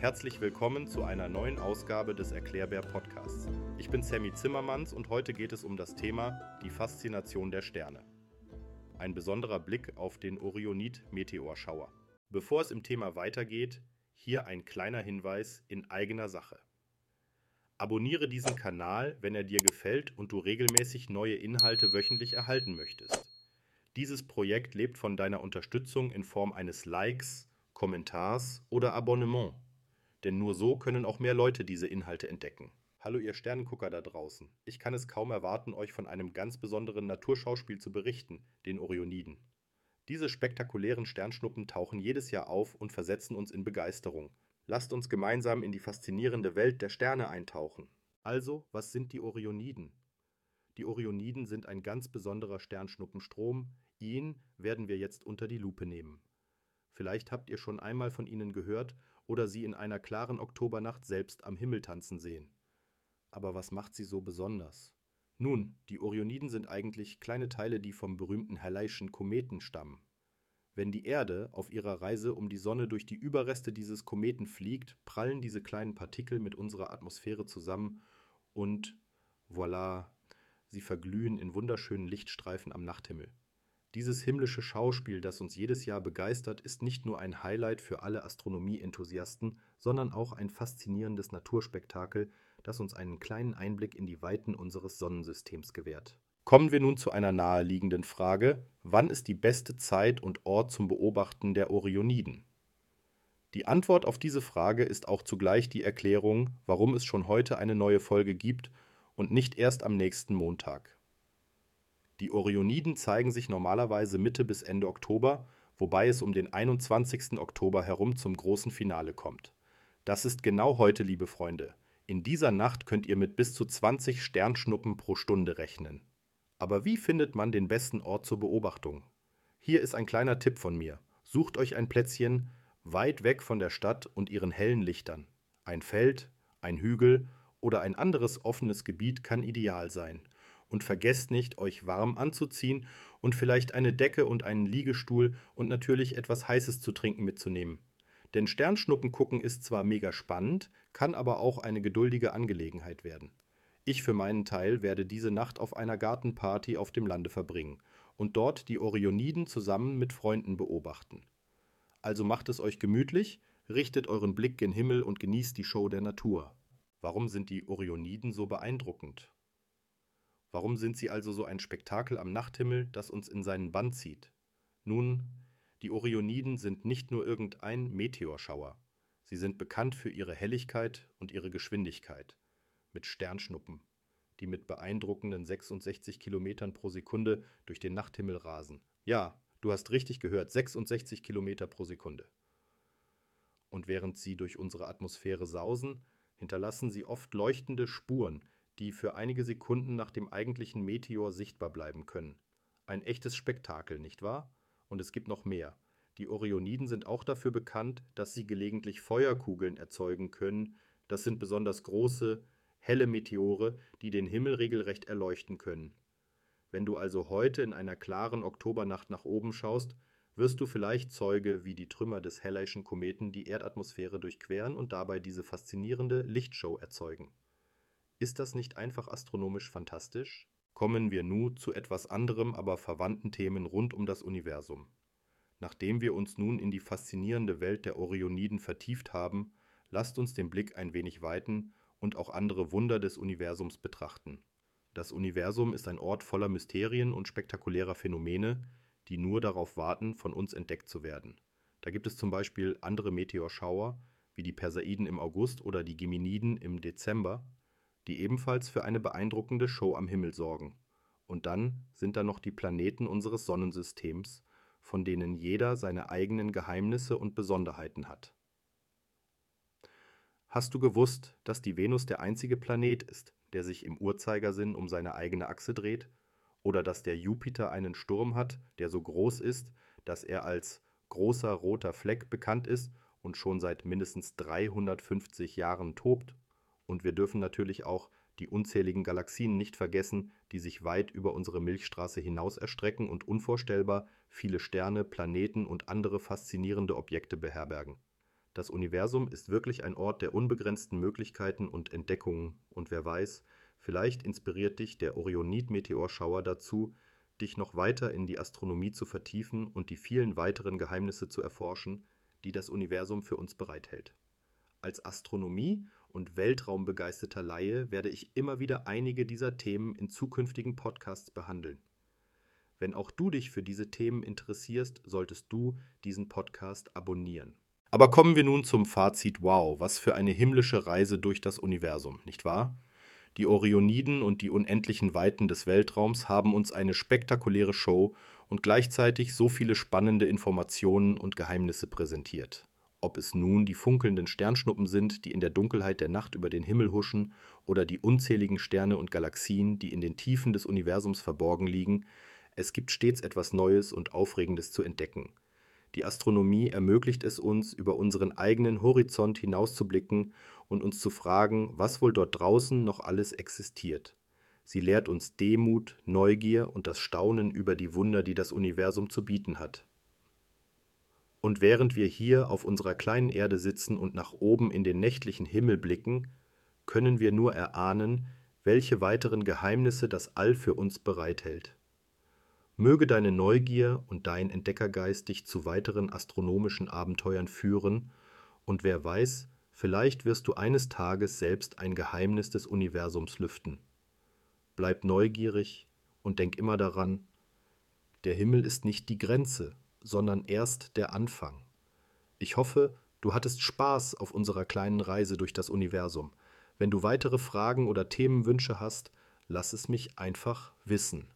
Herzlich willkommen zu einer neuen Ausgabe des Erklärbär Podcasts. Ich bin Sammy Zimmermanns und heute geht es um das Thema die Faszination der Sterne. Ein besonderer Blick auf den Orionid-Meteorschauer. Bevor es im Thema weitergeht, hier ein kleiner Hinweis in eigener Sache. Abonniere diesen Kanal, wenn er dir gefällt und du regelmäßig neue Inhalte wöchentlich erhalten möchtest. Dieses Projekt lebt von deiner Unterstützung in Form eines Likes, Kommentars oder Abonnement. Denn nur so können auch mehr Leute diese Inhalte entdecken. Hallo ihr Sternengucker da draußen. Ich kann es kaum erwarten, euch von einem ganz besonderen Naturschauspiel zu berichten, den Orioniden. Diese spektakulären Sternschnuppen tauchen jedes Jahr auf und versetzen uns in Begeisterung. Lasst uns gemeinsam in die faszinierende Welt der Sterne eintauchen. Also, was sind die Orioniden? Die Orioniden sind ein ganz besonderer Sternschnuppenstrom. Ihn werden wir jetzt unter die Lupe nehmen. Vielleicht habt ihr schon einmal von ihnen gehört oder sie in einer klaren Oktobernacht selbst am Himmel tanzen sehen. Aber was macht sie so besonders? Nun, die Orioniden sind eigentlich kleine Teile, die vom berühmten Halleischen Kometen stammen. Wenn die Erde auf ihrer Reise um die Sonne durch die Überreste dieses Kometen fliegt, prallen diese kleinen Partikel mit unserer Atmosphäre zusammen und voilà, sie verglühen in wunderschönen Lichtstreifen am Nachthimmel. Dieses himmlische Schauspiel, das uns jedes Jahr begeistert, ist nicht nur ein Highlight für alle Astronomie-Enthusiasten, sondern auch ein faszinierendes Naturspektakel, das uns einen kleinen Einblick in die Weiten unseres Sonnensystems gewährt. Kommen wir nun zu einer naheliegenden Frage: Wann ist die beste Zeit und Ort zum Beobachten der Orioniden? Die Antwort auf diese Frage ist auch zugleich die Erklärung, warum es schon heute eine neue Folge gibt und nicht erst am nächsten Montag. Die Orioniden zeigen sich normalerweise Mitte bis Ende Oktober, wobei es um den 21. Oktober herum zum großen Finale kommt. Das ist genau heute, liebe Freunde. In dieser Nacht könnt ihr mit bis zu 20 Sternschnuppen pro Stunde rechnen. Aber wie findet man den besten Ort zur Beobachtung? Hier ist ein kleiner Tipp von mir. Sucht euch ein Plätzchen weit weg von der Stadt und ihren hellen Lichtern. Ein Feld, ein Hügel oder ein anderes offenes Gebiet kann ideal sein. Und vergesst nicht, euch warm anzuziehen und vielleicht eine Decke und einen Liegestuhl und natürlich etwas Heißes zu trinken mitzunehmen. Denn Sternschnuppen gucken ist zwar mega spannend, kann aber auch eine geduldige Angelegenheit werden. Ich für meinen Teil werde diese Nacht auf einer Gartenparty auf dem Lande verbringen und dort die Orioniden zusammen mit Freunden beobachten. Also macht es euch gemütlich, richtet euren Blick gen Himmel und genießt die Show der Natur. Warum sind die Orioniden so beeindruckend? Warum sind sie also so ein Spektakel am Nachthimmel, das uns in seinen Bann zieht? Nun, die Orioniden sind nicht nur irgendein Meteorschauer. Sie sind bekannt für ihre Helligkeit und ihre Geschwindigkeit mit Sternschnuppen, die mit beeindruckenden 66 Kilometern pro Sekunde durch den Nachthimmel rasen. Ja, du hast richtig gehört, 66 Kilometer pro Sekunde. Und während sie durch unsere Atmosphäre sausen, hinterlassen sie oft leuchtende Spuren, die für einige Sekunden nach dem eigentlichen Meteor sichtbar bleiben können. Ein echtes Spektakel, nicht wahr? Und es gibt noch mehr. Die Orioniden sind auch dafür bekannt, dass sie gelegentlich Feuerkugeln erzeugen können. Das sind besonders große, helle Meteore, die den Himmel regelrecht erleuchten können. Wenn du also heute in einer klaren Oktobernacht nach oben schaust, wirst du vielleicht Zeuge, wie die Trümmer des Halleischen Kometen die Erdatmosphäre durchqueren und dabei diese faszinierende Lichtshow erzeugen. Ist das nicht einfach astronomisch fantastisch? Kommen wir nun zu etwas anderem, aber verwandten Themen rund um das Universum. Nachdem wir uns nun in die faszinierende Welt der Orioniden vertieft haben, lasst uns den Blick ein wenig weiten und auch andere Wunder des Universums betrachten. Das Universum ist ein Ort voller Mysterien und spektakulärer Phänomene, die nur darauf warten, von uns entdeckt zu werden. Da gibt es zum Beispiel andere Meteorschauer, wie die Perseiden im August oder die Geminiden im Dezember, die ebenfalls für eine beeindruckende Show am Himmel sorgen. Und dann sind da noch die Planeten unseres Sonnensystems, von denen jeder seine eigenen Geheimnisse und Besonderheiten hat. Hast du gewusst, dass die Venus der einzige Planet ist, der sich im Uhrzeigersinn um seine eigene Achse dreht? Oder dass der Jupiter einen Sturm hat, der so groß ist, dass er als großer roter Fleck bekannt ist und schon seit mindestens 350 Jahren tobt? Und wir dürfen natürlich auch die unzähligen Galaxien nicht vergessen, die sich weit über unsere Milchstraße hinaus erstrecken und unvorstellbar viele Sterne, Planeten und andere faszinierende Objekte beherbergen. Das Universum ist wirklich ein Ort der unbegrenzten Möglichkeiten und Entdeckungen, und wer weiß, vielleicht inspiriert dich der Orionid-Meteorschauer dazu, dich noch weiter in die Astronomie zu vertiefen und die vielen weiteren Geheimnisse zu erforschen, die das Universum für uns bereithält. Als Astronomie- und Weltraumbegeisterter Laie werde ich immer wieder einige dieser Themen in zukünftigen Podcasts behandeln. Wenn auch du dich für diese Themen interessierst, solltest du diesen Podcast abonnieren. Aber kommen wir nun zum Fazit Wow, was für eine himmlische Reise durch das Universum, nicht wahr? Die Orioniden und die unendlichen Weiten des Weltraums haben uns eine spektakuläre Show und gleichzeitig so viele spannende Informationen und Geheimnisse präsentiert. Ob es nun die funkelnden Sternschnuppen sind, die in der Dunkelheit der Nacht über den Himmel huschen, oder die unzähligen Sterne und Galaxien, die in den Tiefen des Universums verborgen liegen, es gibt stets etwas Neues und Aufregendes zu entdecken. Die Astronomie ermöglicht es uns, über unseren eigenen Horizont hinauszublicken und uns zu fragen, was wohl dort draußen noch alles existiert. Sie lehrt uns Demut, Neugier und das Staunen über die Wunder, die das Universum zu bieten hat. Und während wir hier auf unserer kleinen Erde sitzen und nach oben in den nächtlichen Himmel blicken, können wir nur erahnen, welche weiteren Geheimnisse das All für uns bereithält. Möge deine Neugier und dein Entdeckergeist dich zu weiteren astronomischen Abenteuern führen, und wer weiß, vielleicht wirst du eines Tages selbst ein Geheimnis des Universums lüften. Bleib neugierig und denk immer daran, der Himmel ist nicht die Grenze, sondern erst der Anfang. Ich hoffe, du hattest Spaß auf unserer kleinen Reise durch das Universum. Wenn du weitere Fragen oder Themenwünsche hast, lass es mich einfach wissen.